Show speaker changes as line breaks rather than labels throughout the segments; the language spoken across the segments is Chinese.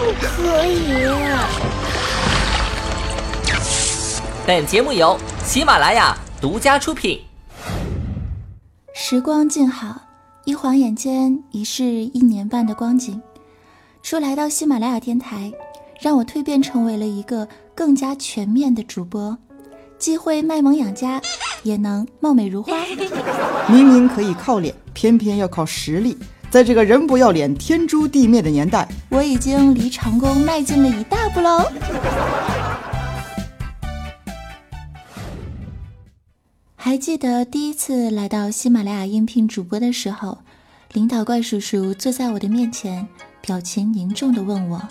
不可以。
本节目由喜马拉雅独家出品。
时光静好，一晃眼间已是一年半的光景。说来到喜马拉雅电台，让我蜕变成为了一个更加全面的主播，既会卖萌养家，也能貌美如花。
明明可以靠脸，偏偏要靠实力。在这个人不要脸、天诛地灭的年代，
我已经离成功迈进了一大步喽。还记得第一次来到喜马拉雅应聘主播的时候，领导怪叔叔坐在我的面前。表情凝重的问我：“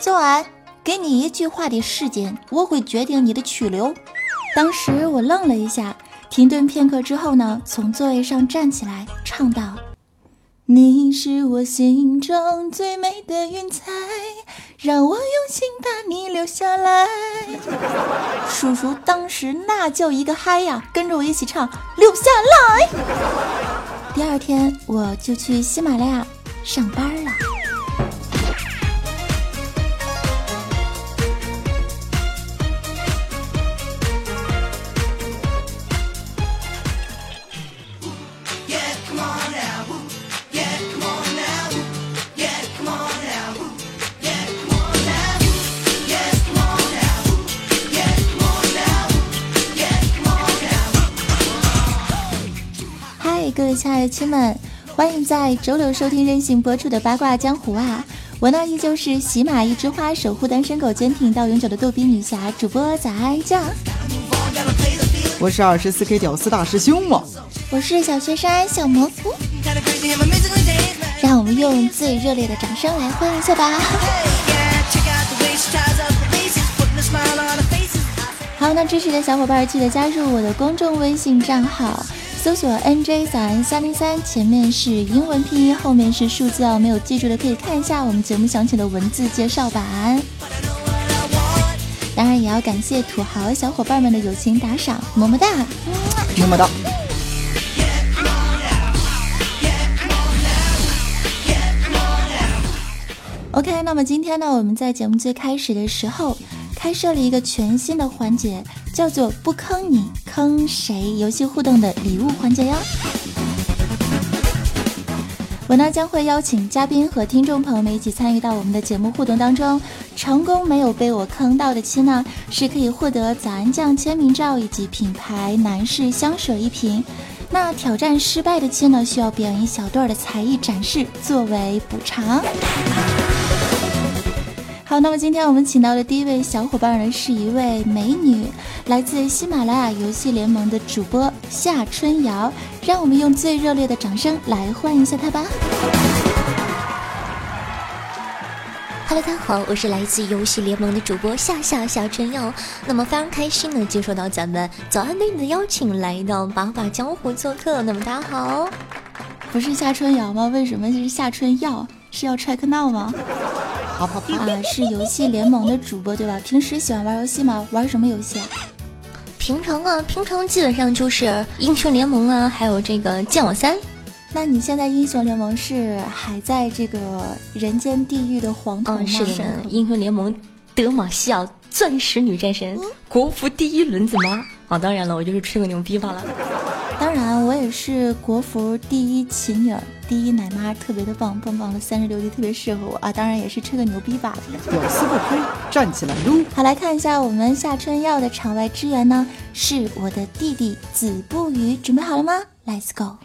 早安，给你一句话的时间，我会决定你的去留。”当时我愣了一下，停顿片刻之后呢，从座位上站起来，唱道：“你是我心中最美的云彩，让我用心把你留下来。”叔叔当时那叫一个嗨呀，跟着我一起唱：“留下来。”第二天我就去喜马拉雅。上班了。各位亲爱的亲们。欢迎在周六收听任性播出的八卦江湖啊！我呢依旧是喜马一枝花守护单身狗坚挺到永久的逗比女侠主播早安酱。
我是二十四 K 屌丝大师兄嘛。
我是小学生小蘑菇。让我们用最热烈的掌声来欢迎一下吧！好，那支持的小伙伴记得加入我的公众微信账号。搜索 NJ 早安三零三，前面是英文拼音，后面是数字哦。没有记住的可以看一下我们节目详情的文字介绍版。当然也要感谢土豪小伙伴们的友情打赏，么么哒，
么么哒。
OK，那么今天呢，我们在节目最开始的时候。开设了一个全新的环节，叫做“不坑你坑谁”游戏互动的礼物环节哟。我呢将会邀请嘉宾和听众朋友们一起参与到我们的节目互动当中。成功没有被我坑到的亲呢，是可以获得早安酱签名照以及品牌男士香水一瓶。那挑战失败的亲呢，需要表演一小段的才艺展示作为补偿。好，那么今天我们请到的第一位小伙伴呢，是一位美女，来自喜马拉雅游戏联盟的主播夏春瑶，让我们用最热烈的掌声来欢迎一下她吧。
Hello，大家好，我是来自游戏联盟的主播夏夏夏春瑶，那么非常开心呢，接受到咱们早安美女的邀请，来到八卦江湖做客。那么大家好，
不是夏春瑶吗？为什么是夏春耀？是要 check now 吗？
好好好
啊，是游戏联盟的主播对吧？平时喜欢玩游戏吗？玩什么游戏啊？
平常啊，平常基本上就是英雄联盟啊，还有这个剑网三。
那你现在英雄联盟是还在这个人间地狱的黄铜吗？
是的，英雄联盟德玛西亚钻石女战神，国服第一轮子妈。啊，当然了，我就是吹个牛逼罢了。
当然，我也是国服第一琴女儿，第一奶妈，特别的棒，棒棒的三十六计特别适合我啊！当然也是吹个牛逼吧。
屌丝不亏，站起来撸！
好，来看一下我们夏春耀的场外支援呢，是我的弟弟子不语，准备好了吗？Let's go。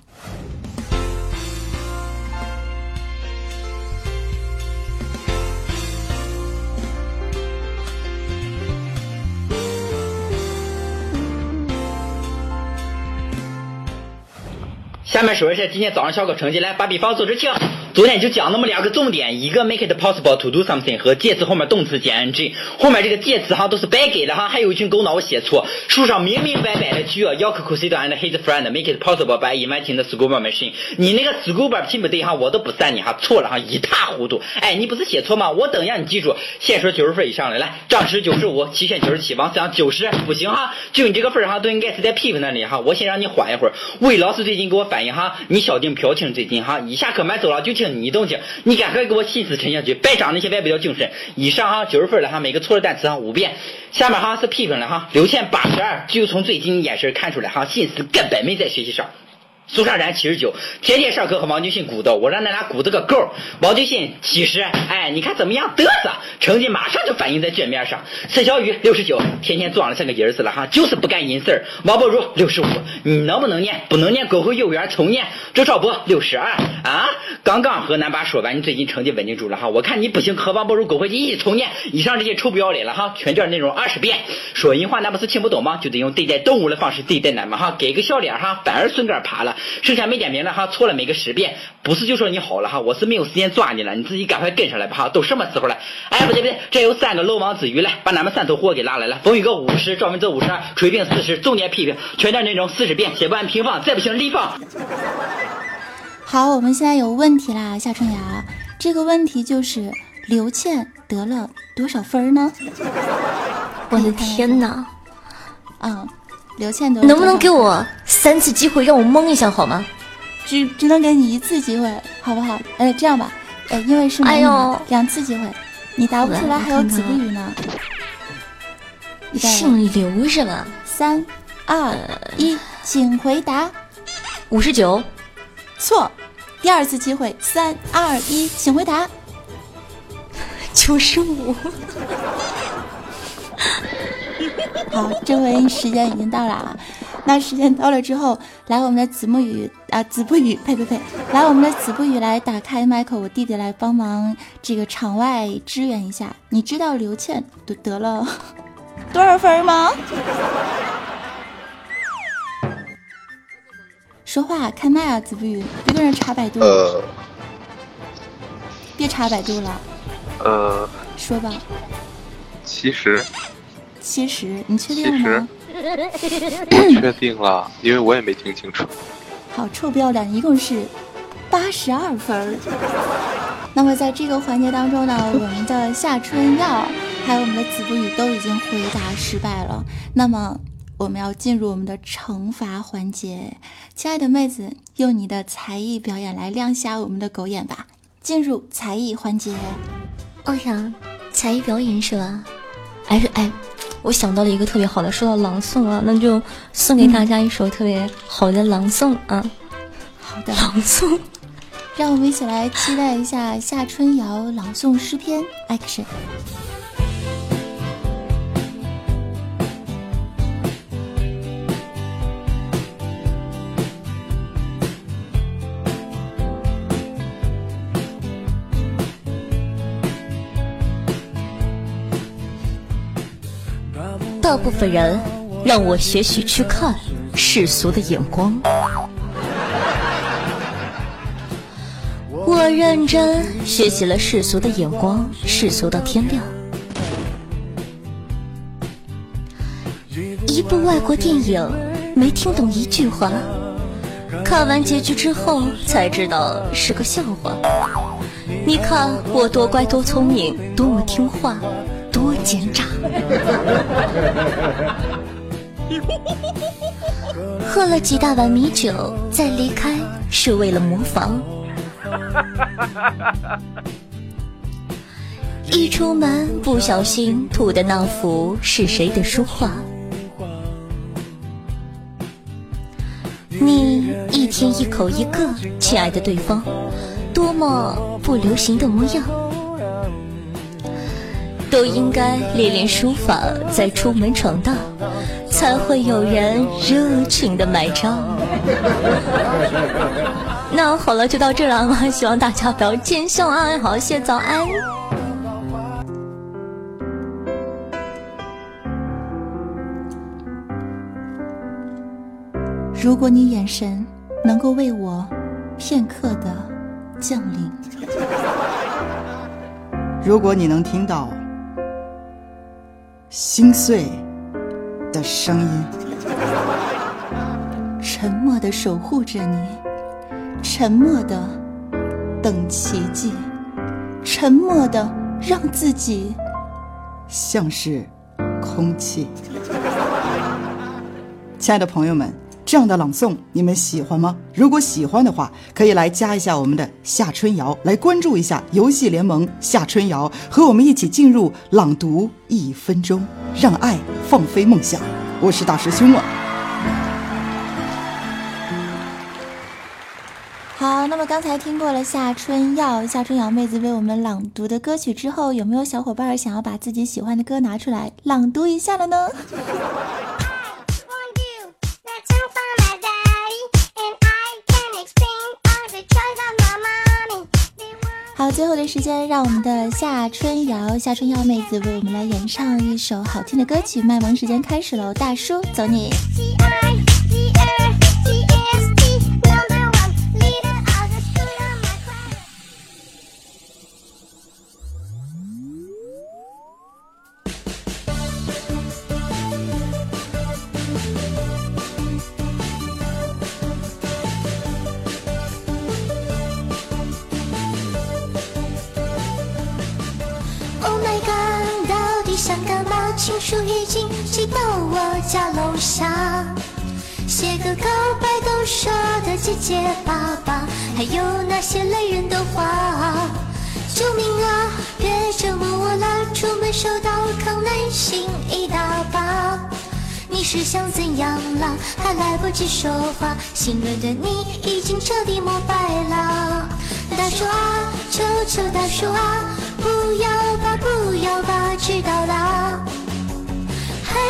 下面说一下今天早上小考成绩，来把笔放桌子前。昨天就讲那么两个重点，一个 make it possible to do something 和介词后面动词减 ng，后面这个介词哈都是白给的哈，还有一群狗脑写错，书上明明白白的 Yoko, s i d and his friend make it possible by inventing the school bus machine。你那个 school bus 拼不对哈，我都不算你哈，错了哈，一塌糊涂。哎，你不是写错吗？我等一下你记住，先说九十分以上的，来，张弛九十五，齐炫九十七，王思阳九十，不行哈，就你这个分哈，都应该是在批评那里哈，我先让你缓一会儿。魏老师最近给我反映哈，你小丁飘听最近哈，一下课买走了就听你动静，你赶快给我心思沉下去，别长那些外表精神。以上哈九十分了哈，每个错的单词哈五遍。下面哈是批评了哈，刘倩八十二，就从最近演眼神看出来哈，心思根本没在学习上。苏珊珊七十九，天天上课和王俊信鼓捣，我让那俩鼓捣个够。王俊信七十，哎，你看怎么样？嘚瑟，成绩马上就反映在卷面上。孙小雨六十九，天天装的像个人似的哈，就是不干人事儿。王博如六十五，你能不能念？不能念，滚回幼儿园重念。周少波六十二，啊，刚刚和南巴说完，你最近成绩稳定住了哈，我看你不行，和王博如滚回去一起重念。以上这些臭不要脸了哈，全卷内容二十遍。说人话那不是听不懂吗？就得用对待动物的方式对待咱们哈，给个笑脸哈，反而顺杆爬了。剩下没点名的哈，错了每个十遍，不是就说你好了哈，我是没有时间抓你了，你自己赶快跟上来吧哈，都什么时候了？哎，不对不对，这有三个漏网之鱼来，把咱们三头货给拉来了。冯宇哥五十，赵文泽五十二，锤兵四十，重点批评，全段内容四十遍，写不完平放，再不行立放。
好，我们现在有问题啦，夏春瑶，这个问题就是刘倩得了多少分呢？
我的天哪！
嗯。刘倩的
能不能给我三次机会让我蒙一下好吗？
只只能给你一次机会，好不好？哎，这样吧，哎，因为是
哎呦，
两次机会，你答不出来还有几个语呢。
姓刘是吧？
三二一，请回答。
五十九，
错。第二次机会，三二一，请回答。
九十五。
好，这回时间已经到了啊！那时间到了之后，来我们的子木语啊，子不语，呸呸呸，来我们的子不语来打开麦克，我弟弟来帮忙这个场外支援一下。你知道刘倩得得了多少分吗？说话开麦啊，子不语，别跟人查百度。
呃。
别查百度了。
呃。
说吧。
其实。
七十，你确定吗？
我确定了，因为我也没听清楚。
好，臭不要脸，一共是八十二分。那么在这个环节当中呢，我们的夏春耀还有我们的子不语都已经回答失败了。那么我们要进入我们的惩罚环节，亲爱的妹子，用你的才艺表演来亮瞎我们的狗眼吧！进入才艺环节。
哦呀，才艺表演是吧？哎哎。我想到了一个特别好的，说到朗诵啊，那就送给大家一首特别好的朗诵啊。
好的，
朗诵，
让我们一起来期待一下夏春瑶朗诵诗篇。Action。
大部分人让我学习去看世俗的眼光，我认真学习了世俗的眼光，世俗到天亮。一部外国电影没听懂一句话，看完结局之后才知道是个笑话。你看我多乖多聪明，多么听话。多奸诈！喝了几大碗米酒再离开，是为了模仿。一出门不小心吐的那幅是谁的书画？你一天一口一个，亲爱的对方，多么不流行的模样。都应该练练书法，再出门闯荡，才会有人热情的买账。那好了，就到这了嘛，希望大家不要见笑啊！好，谢早安。
如果你眼神能够为我片刻的降临。
如果你能听到心碎的声音，
沉默的守护着你，沉默的等奇迹，沉默的让自己
像是空气。亲爱的朋友们，这样的朗诵你们喜欢吗？如果喜欢的话，可以来加一下我们的夏春瑶，来关注一下游戏联盟夏春瑶，和我们一起进入朗读一分钟，让爱放飞梦想。我是大师兄啊。
好，那么刚才听过了夏春耀、夏春瑶妹子为我们朗读的歌曲之后，有没有小伙伴想要把自己喜欢的歌拿出来朗读一下了呢？好，最后的时间，让我们的夏春瑶、夏春瑶妹子为我们来演唱一首好听的歌曲。卖萌时间开始喽，大叔，走你！
寄到我家楼下，写个告白都说得结结巴巴，还有那些累人的话。救命啊！别折磨我了，出门收到康乃馨一大把。你是想怎样啦？还来不及说话，心软的你已经彻底膜拜了。大叔啊，求求大叔啊，不要吧，不要吧，知道啦。哎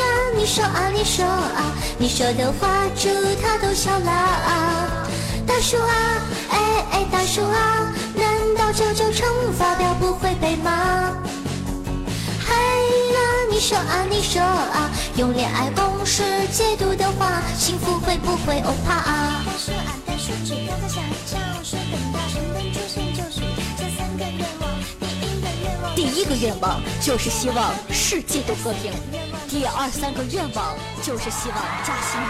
呀，你说啊，你说啊，你说的话，猪它都笑了。大叔啊，哎哎，大叔啊，难道九九乘法表不会背吗？哎呀，你说啊，你说啊，用恋爱公式解读的话，幸福会不会欧趴啊？大叔啊，大叔，只要他想唱，说很大声能出现就是这三个愿望。第一个愿望，
第一个愿望就是希望世界都和平。第二三个愿望就是希望加薪。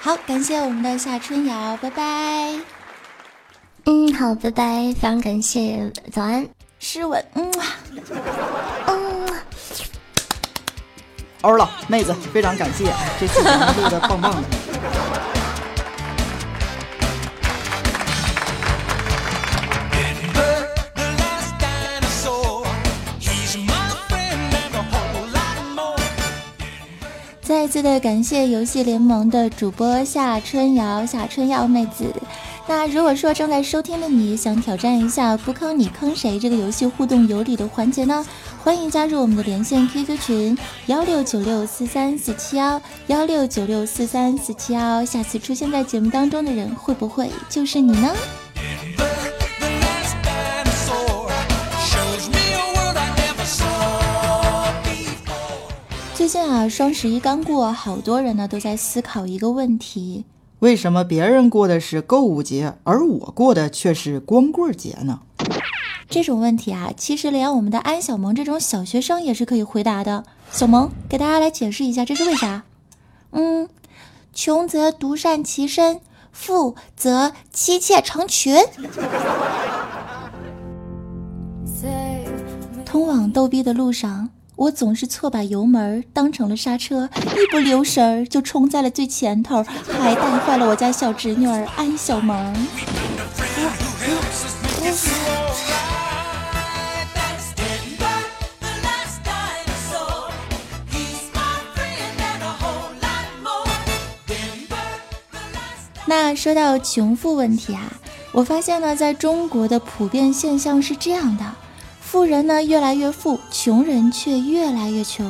好，感谢我们的夏春瑶，拜拜。
嗯，好，拜拜，非常感谢，早安，
诗文，嗯，
嗯，
欧了，妹子，非常感谢，这期节目录的棒棒的。
次的感谢游戏联盟的主播夏春瑶、夏春瑶妹子。那如果说正在收听的你想挑战一下不坑你坑谁这个游戏互动有礼的环节呢？欢迎加入我们的连线 QQ 群幺六九六四三四七幺幺六九六四三四七幺。下次出现在节目当中的人会不会就是你呢？近啊，双十一刚过，好多人呢都在思考一个问题：
为什么别人过的是购物节，而我过的却是光棍节呢？
这种问题啊，其实连我们的安小萌这种小学生也是可以回答的。小萌给大家来解释一下，这是为啥？嗯，穷则独善其身，富则妻妾成群。通往逗逼的路上。我总是错把油门当成了刹车，一不留神儿就冲在了最前头，还带坏了我家小侄女儿安小萌。那说到穷富问题啊，我发现呢，在中国的普遍现象是这样的。富人呢越来越富，穷人却越来越穷。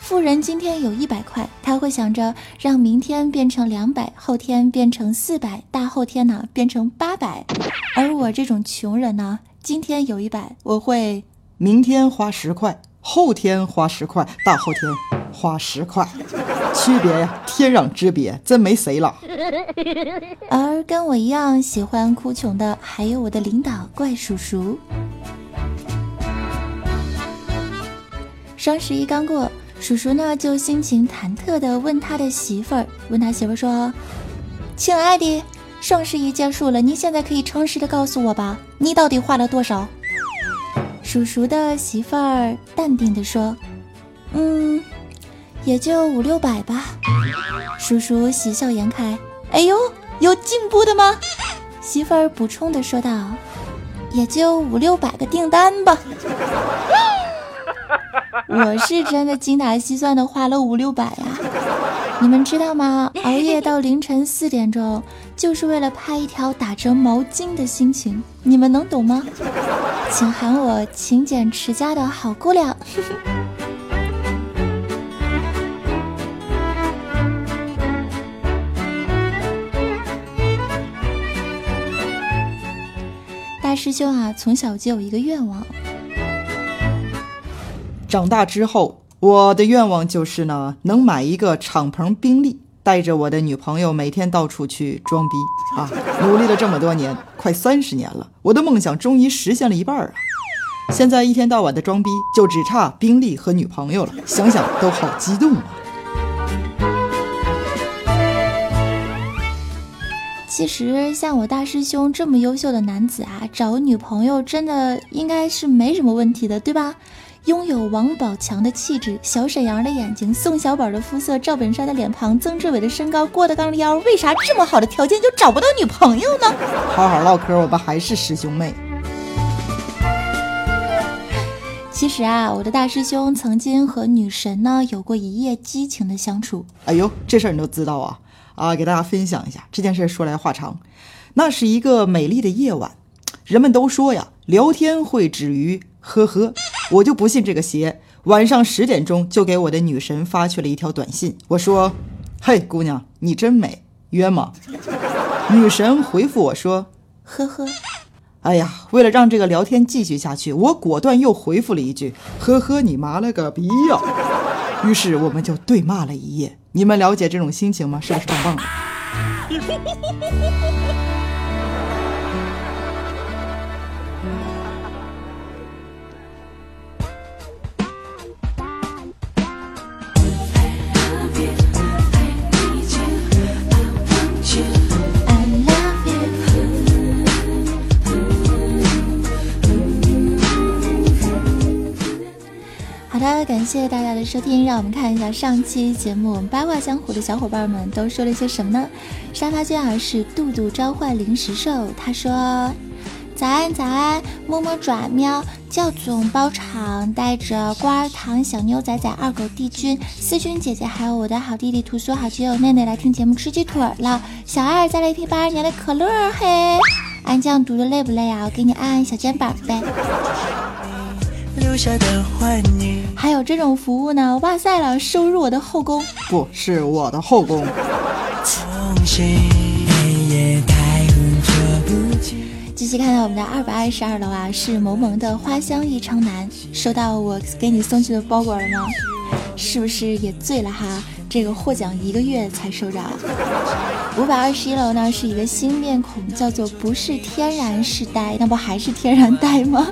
富人今天有一百块，他会想着让明天变成两百，后天变成四百，大后天呢变成八百。而我这种穷人呢，今天有一百，我会
明天花十块，后天花十块，大后天花十块。区别呀，天壤之别，真没谁了。
而跟我一样喜欢哭穷的，还有我的领导怪叔叔。双十一刚过，叔叔呢就心情忐忑的问他的媳妇儿，问他媳妇儿说：“亲爱的，双十一结束了，你现在可以诚实的告诉我吧，你到底花了多少？”叔叔的媳妇儿淡定的说：“嗯，也就五六百吧。”叔叔喜笑颜开：“哎呦，有进步的吗？”媳妇儿补充的说道：“也就五六百个订单吧。” 我是真的精打细算的花了五六百呀，你们知道吗？熬夜到凌晨四点钟，就是为了拍一条打折毛巾的心情，你们能懂吗？请喊我勤俭持家的好姑娘。大师兄啊，从小就有一个愿望。
长大之后，我的愿望就是呢，能买一个敞篷宾利，带着我的女朋友每天到处去装逼啊！努力了这么多年，快三十年了，我的梦想终于实现了一半啊！现在一天到晚的装逼，就只差宾利和女朋友了，想想都好激动啊！
其实像我大师兄这么优秀的男子啊，找女朋友真的应该是没什么问题的，对吧？拥有王宝强的气质，小沈阳的眼睛，宋小宝的肤色，赵本山的脸庞，曾志伟的身高，郭德纲的腰，为啥这么好的条件就找不到女朋友呢？
好好唠嗑，我们还是师兄妹。
其实啊，我的大师兄曾经和女神呢有过一夜激情的相处。
哎呦，这事儿你都知道啊？啊，给大家分享一下这件事。说来话长，那是一个美丽的夜晚，人们都说呀，聊天会止于。呵呵，我就不信这个邪。晚上十点钟就给我的女神发去了一条短信，我说：“嘿，姑娘，你真美，约吗？”女神回复我说：“
呵呵。”
哎呀，为了让这个聊天继续下去，我果断又回复了一句：“呵呵，你妈了个逼呀！”于是我们就对骂了一夜。你们了解这种心情吗？是不是棒棒的？
谢谢大家的收听，让我们看一下上期节目我们八卦江湖的小伙伴们都说了些什么呢？沙发君啊是杜杜召唤零食兽，他说早安早安，摸摸爪喵，教总包场带着瓜儿糖小牛仔仔二狗帝君思君姐姐，还有我的好弟弟屠苏好基友内内来听节目吃鸡腿了，小二再来一瓶八二年的可乐嘿，安酱读的累不累啊？我给你按按小肩膀呗。还有这种服务呢？哇塞了，收入我的后宫，
不是我的后宫。
继续看到我们的二百二十二楼啊，是萌萌的花香异常男，收到我给你送去的包裹了吗？是不是也醉了哈？这个获奖一个月才收着。五百二十一楼呢是一个新面孔，叫做不是天然是呆，那不还是天然呆吗？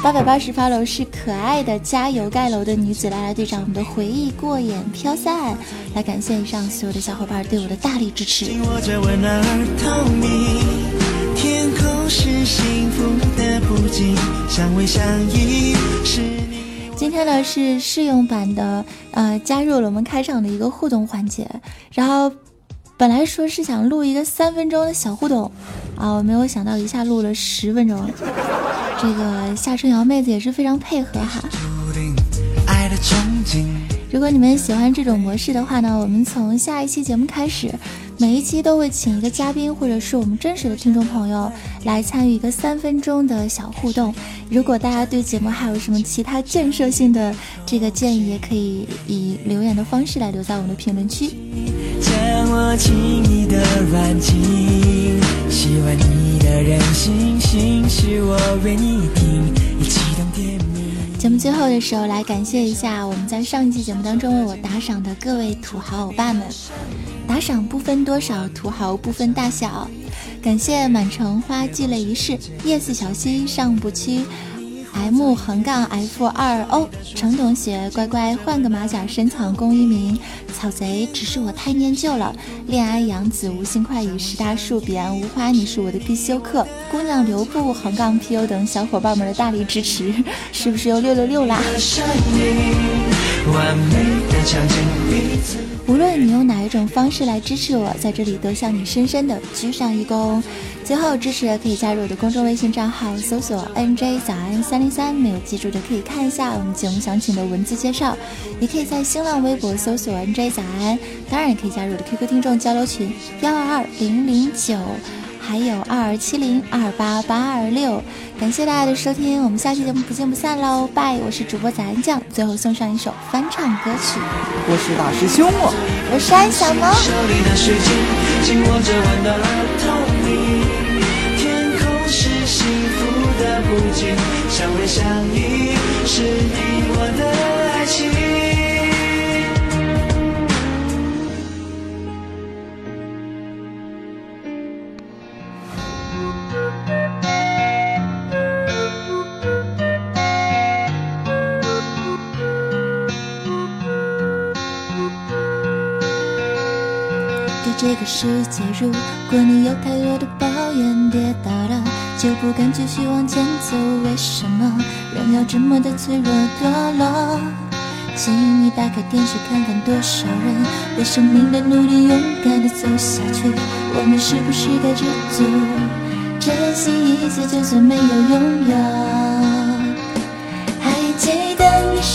八百八十八楼是可爱的加油盖楼的女子拉拉队长，我们的回忆过眼飘散，来感谢以上所有的小伙伴对我的大力支持。今天呢是试用版的，呃，加入了我们开场的一个互动环节，然后。本来说是想录一个三分钟的小互动，啊，我没有想到一下录了十分钟。这个夏春瑶妹子也是非常配合哈。如果你们喜欢这种模式的话呢，我们从下一期节目开始，每一期都会请一个嘉宾或者是我们真实的听众朋友来参与一个三分钟的小互动。如果大家对节目还有什么其他建设性的这个建议，也可以以留言的方式来留在我们的评论区。将我轻易的软禁，喜欢你的任性，心事我为你。节目最后的时候，来感谢一下我们在上一期节目当中为我打赏的各位土豪欧巴们。打赏不分多少，土豪不分大小。感谢满城花积累一世，夜似小溪上不屈。M 横杠 F 二 O 程同学，乖乖换个马甲深藏功与名。草贼，只是我太念旧了。恋爱杨子无心快语十大树，彼岸无花，你是我的必修课。姑娘留步横杠 PU 等小伙伴们的大力支持，是不是又六六六啦？无论你用哪一种方式来支持我，在这里都向你深深的鞠上一躬。最后支持的可以加入我的公众微信账号，搜索 NJ 早安三零三，没有记住的可以看一下我们节目详情的文字介绍，也可以在新浪微博搜索 NJ 早安，当然也可以加入我的 QQ 听众交流群幺二二零零九，还有二二七零二八八二六。感谢大家的收听，我们下期节目不见不散喽，拜！我是主播早安酱，最后送上一首翻唱歌曲，
我是大师兄我，
我是安小萌。不尽相偎相依，是你世界，如果你有太多的抱怨，跌倒了。就不敢继续往前走，为什么人要这么的脆弱堕落？请你打开电视看看，多少人为生命的努力勇敢的走下去。我们是不是该知足，珍惜一切，就算没有拥有？